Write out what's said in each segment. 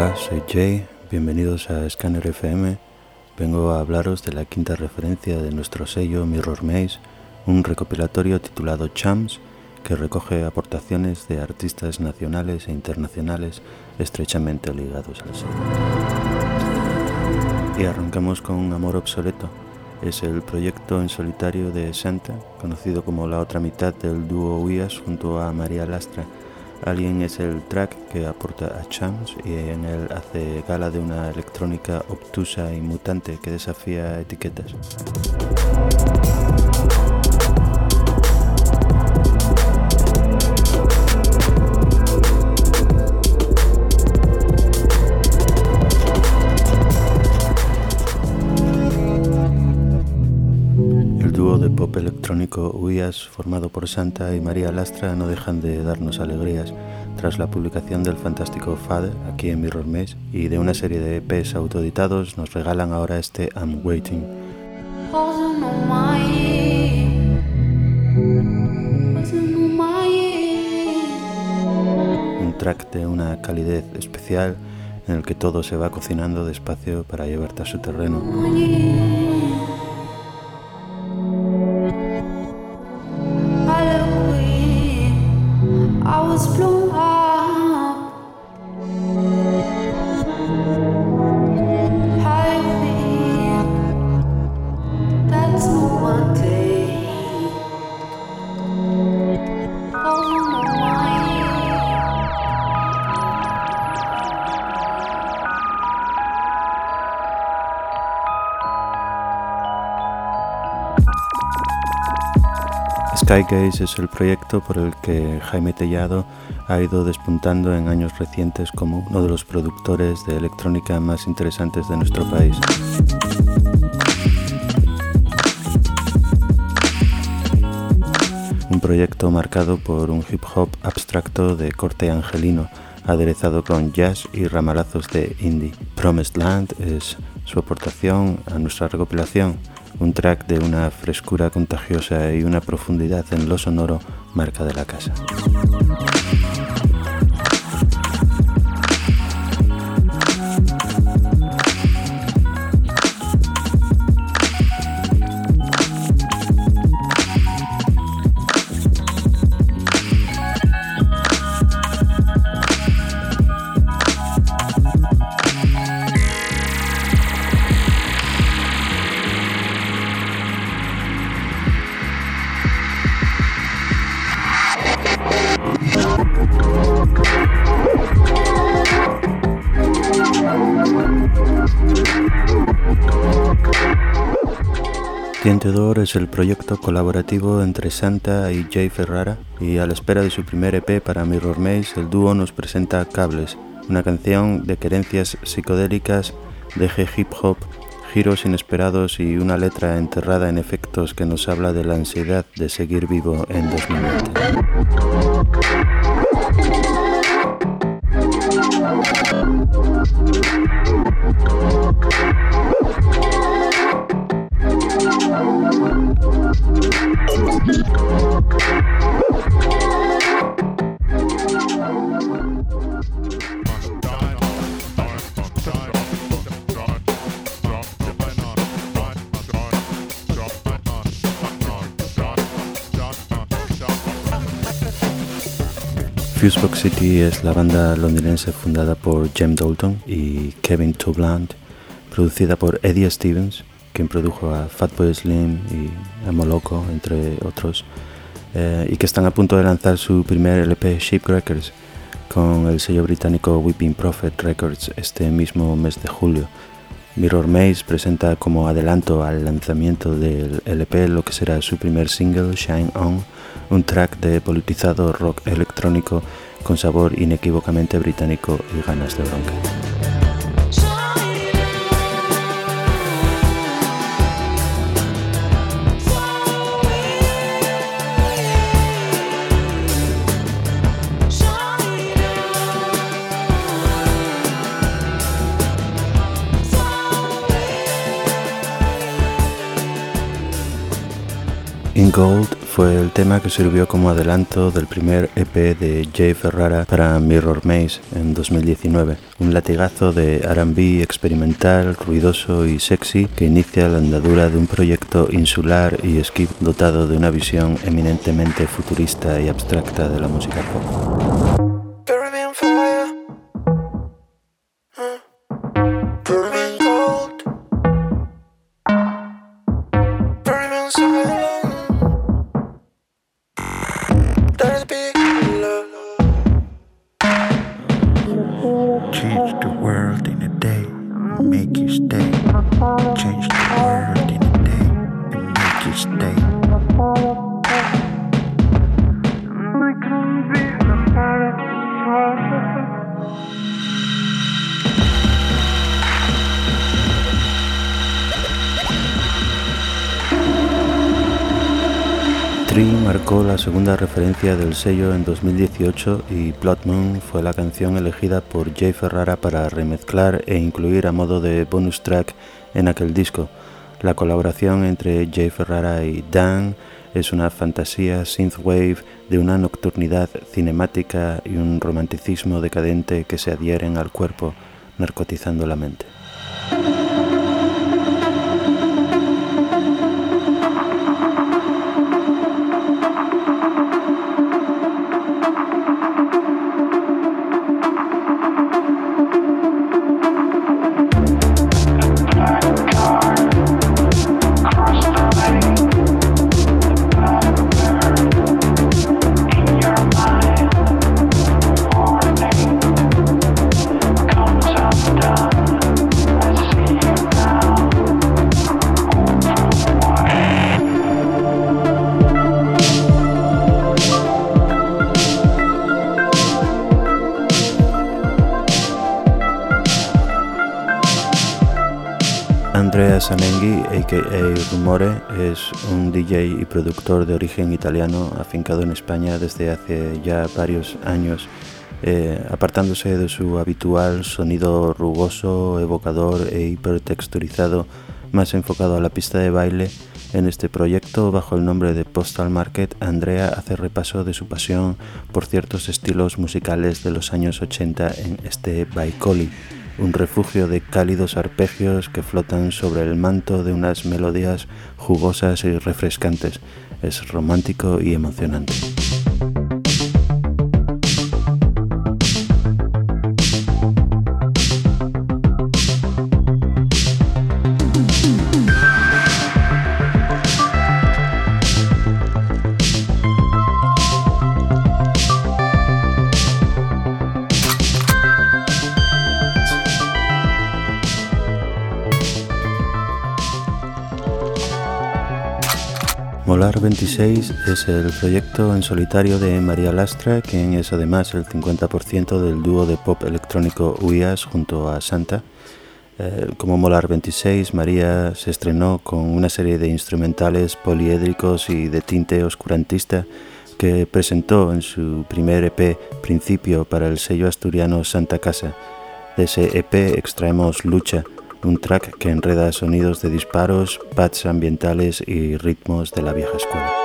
Hola, soy Jay, bienvenidos a Scanner FM. Vengo a hablaros de la quinta referencia de nuestro sello Mirror Maze, un recopilatorio titulado Chams que recoge aportaciones de artistas nacionales e internacionales estrechamente ligados al sello. Y arrancamos con Amor Obsoleto. Es el proyecto en solitario de Santa, conocido como la otra mitad del dúo Uias junto a María Lastra Alien es el track que aporta a Chams y en él hace gala de una electrónica obtusa y mutante que desafía etiquetas. Pop electrónico Huías, formado por Santa y María Lastra, no dejan de darnos alegrías tras la publicación del fantástico Father aquí en Mirror Maze y de una serie de EPs autoeditados nos regalan ahora este I'm Waiting. Un track de una calidez especial en el que todo se va cocinando despacio para llevarte a su terreno. Skygaze es el proyecto por el que Jaime Tellado ha ido despuntando en años recientes como uno de los productores de electrónica más interesantes de nuestro país. Un proyecto marcado por un hip hop abstracto de corte angelino, aderezado con jazz y ramalazos de indie. Promised Land es su aportación a nuestra recopilación un track de una frescura contagiosa y una profundidad en lo sonoro marca de la casa. Tientedor es el proyecto colaborativo entre Santa y Jay Ferrara y a la espera de su primer EP para Mirror Maze, el dúo nos presenta Cables, una canción de querencias psicodélicas, deje hip hop, giros inesperados y una letra enterrada en efectos que nos habla de la ansiedad de seguir vivo en 2020. Fusebox City es la banda londinense fundada por Jem Dalton y Kevin Tobland, producida por Eddie Stevens, quien produjo a Fatboy Slim y a Moloco, entre otros, eh, y que están a punto de lanzar su primer LP Ship Records con el sello británico Weeping Prophet Records este mismo mes de julio. Mirror Maze presenta como adelanto al lanzamiento del LP lo que será su primer single, Shine On, un track de politizado rock electrónico con sabor inequívocamente británico y ganas de bronca. In Gold fue el tema que sirvió como adelanto del primer EP de Jay Ferrara para Mirror Maze en 2019, un latigazo de RB experimental, ruidoso y sexy que inicia la andadura de un proyecto insular y skip dotado de una visión eminentemente futurista y abstracta de la música pop. world in a day and make you stay. Change the world in a day and make you stay. La segunda referencia del sello en 2018 y Blood Moon fue la canción elegida por Jay Ferrara para remezclar e incluir a modo de bonus track en aquel disco. La colaboración entre Jay Ferrara y Dan es una fantasía synthwave de una nocturnidad cinemática y un romanticismo decadente que se adhieren al cuerpo, narcotizando la mente. Samenghi, a.k.a. Rumore, es un DJ y productor de origen italiano afincado en España desde hace ya varios años, eh, apartándose de su habitual sonido rugoso, evocador e hipertexturizado, más enfocado a la pista de baile. En este proyecto, bajo el nombre de Postal Market, Andrea hace repaso de su pasión por ciertos estilos musicales de los años 80 en este Baikoli un refugio de cálidos arpegios que flotan sobre el manto de unas melodías jugosas y refrescantes. Es romántico y emocionante. Molar 26 es el proyecto en solitario de María Lastra, quien es además el 50% del dúo de pop electrónico UIAS junto a Santa. Eh, como Molar 26, María se estrenó con una serie de instrumentales poliédricos y de tinte oscurantista que presentó en su primer EP Principio para el sello asturiano Santa Casa. De ese EP extraemos Lucha, un track que enreda sonidos de disparos, pads ambientales y ritmos de la vieja escuela.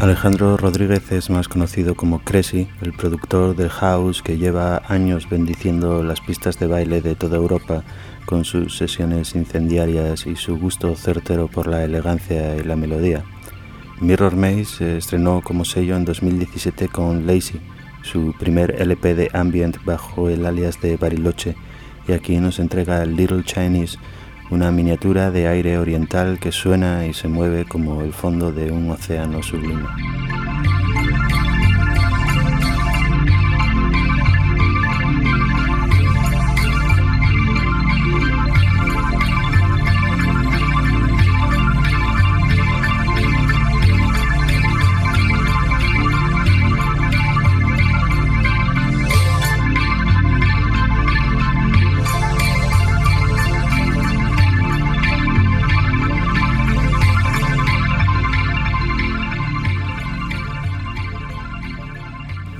Alejandro Rodríguez es más conocido como Cressy, el productor de house que lleva años bendiciendo las pistas de baile de toda Europa con sus sesiones incendiarias y su gusto certero por la elegancia y la melodía. Mirror Maze se estrenó como sello en 2017 con Lazy, su primer LP de ambient bajo el alias de Bariloche, y aquí nos entrega Little Chinese, una miniatura de aire oriental que suena y se mueve como el fondo de un océano sublime.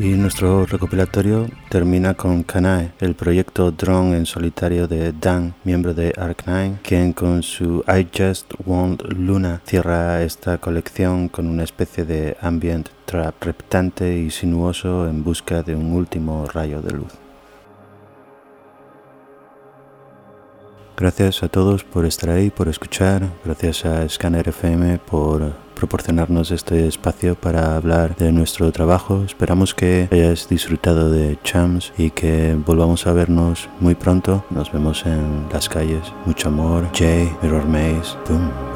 Nuestro recopilatorio termina con Kanae, el proyecto drone en solitario de Dan, miembro de Arc9, quien con su I Just Want Luna cierra esta colección con una especie de ambient trap reptante y sinuoso en busca de un último rayo de luz. Gracias a todos por estar ahí, por escuchar. Gracias a Scanner FM por proporcionarnos este espacio para hablar de nuestro trabajo. Esperamos que hayas disfrutado de Chams y que volvamos a vernos muy pronto. Nos vemos en las calles. Mucho amor. Jay, Mirror Maze.